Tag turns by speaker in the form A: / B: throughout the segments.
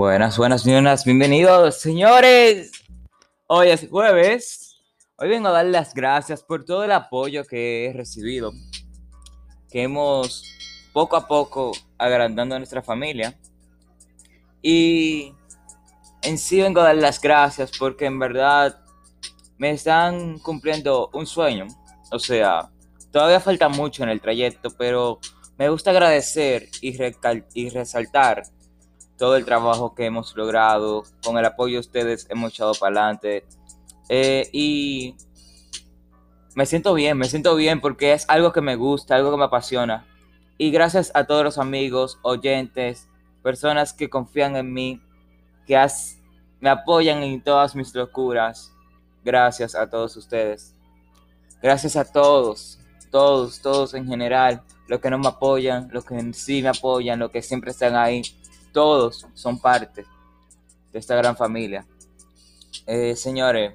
A: Buenas, buenas, buenas, bienvenidos, señores. Hoy es jueves. Hoy vengo a dar las gracias por todo el apoyo que he recibido, que hemos poco a poco agrandando a nuestra familia. Y en sí vengo a dar las gracias porque en verdad me están cumpliendo un sueño. O sea, todavía falta mucho en el trayecto, pero me gusta agradecer y, y resaltar todo el trabajo que hemos logrado. Con el apoyo de ustedes hemos echado para adelante. Eh, y me siento bien, me siento bien porque es algo que me gusta, algo que me apasiona. Y gracias a todos los amigos, oyentes, personas que confían en mí, que me apoyan en todas mis locuras. Gracias a todos ustedes. Gracias a todos, todos, todos en general, los que no me apoyan, los que sí me apoyan, los que siempre están ahí todos son parte de esta gran familia. Eh, señores,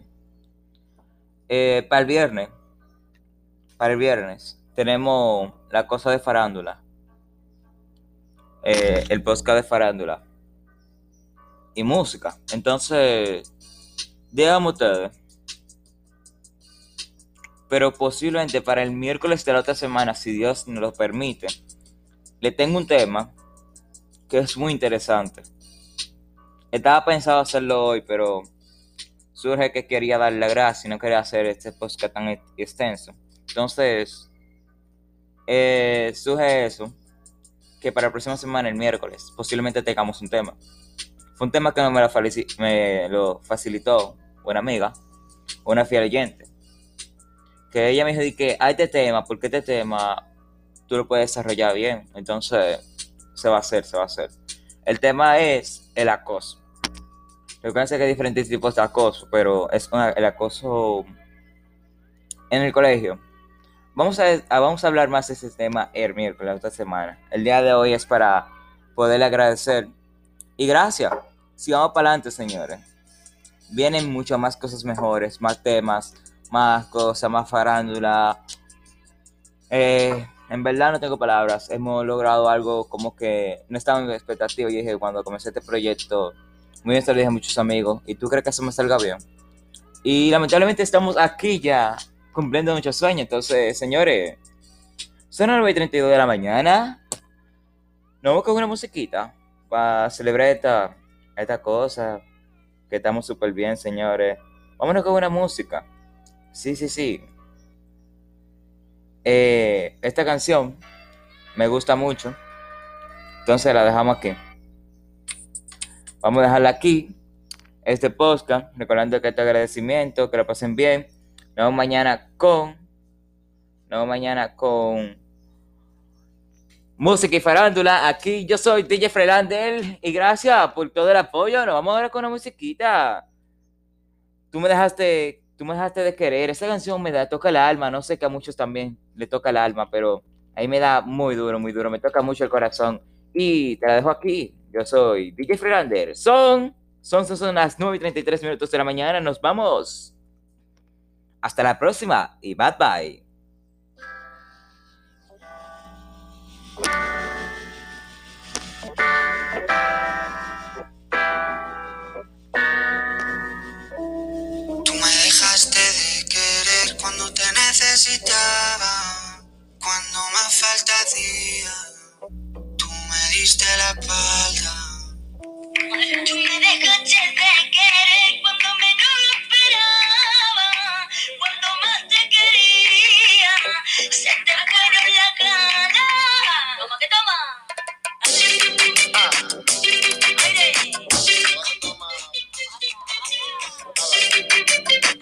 A: eh, para el viernes, para el viernes, tenemos la cosa de farándula. Eh, el podcast de farándula. Y música. Entonces, díganme ustedes. Pero posiblemente para el miércoles de la otra semana, si Dios nos lo permite, le tengo un tema que es muy interesante. Estaba pensado hacerlo hoy, pero surge que quería darle la gracia y no quería hacer este podcast tan extenso. Entonces, eh, surge eso, que para la próxima semana, el miércoles, posiblemente tengamos un tema. Fue un tema que me lo, me facilitó una amiga, una fiel oyente. Que ella me dijo que hay este tema, porque este tema tú lo puedes desarrollar bien. Entonces, se va a hacer, se va a hacer. El tema es el acoso. Recuerden que hay diferentes tipos de acoso, pero es el acoso en el colegio. Vamos a, vamos a hablar más de ese tema el miércoles, esta semana. El día de hoy es para poderle agradecer. Y gracias. Sigamos para adelante, señores. Vienen muchas más cosas mejores, más temas, más cosas, más farándula. Eh, en verdad no tengo palabras. Hemos logrado algo como que no estaba en mi expectativa. Y dije, cuando comencé este proyecto, muy bien, se lo dije a muchos amigos. ¿Y tú crees que eso me salga bien? Y lamentablemente estamos aquí ya cumpliendo muchos sueños. Entonces, señores, son las 9 y 32 de la mañana. Nos vamos con una musiquita para celebrar esta, esta cosa. Que estamos súper bien, señores. Vámonos con una música. Sí, sí, sí. Eh, esta canción me gusta mucho. Entonces la dejamos aquí. Vamos a dejarla aquí. Este podcast. Recordando que este agradecimiento. Que lo pasen bien. Nos mañana con. Nos mañana con. Música y farándula. Aquí yo soy DJ Freelander. Y gracias por todo el apoyo. Nos vamos a ver con una musiquita. Tú me dejaste tú me dejaste de querer. Esa canción me da, toca el alma. No sé que a muchos también le toca el alma, pero ahí me da muy duro, muy duro. Me toca mucho el corazón. Y te la dejo aquí. Yo soy DJ Freelander. Son, son, son, son las 9 y 33 minutos de la mañana. Nos vamos. Hasta la próxima y bye bye.
B: Thank you.